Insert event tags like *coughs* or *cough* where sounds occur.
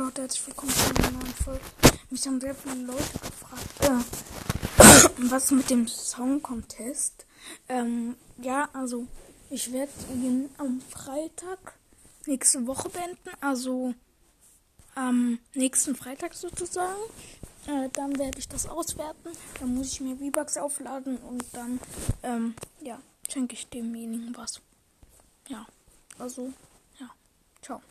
Leute, herzlich willkommen zu einer neuen Folge. Mich haben sehr viele Leute gefragt, äh, *coughs* was mit dem Song Contest. Ähm, ja, also ich werde ihn am Freitag nächste Woche beenden, also am nächsten Freitag sozusagen. Äh, dann werde ich das auswerten. Dann muss ich mir V-Bucks aufladen und dann, ähm, ja, schenke ich demjenigen was. Ja, also, ja, ciao.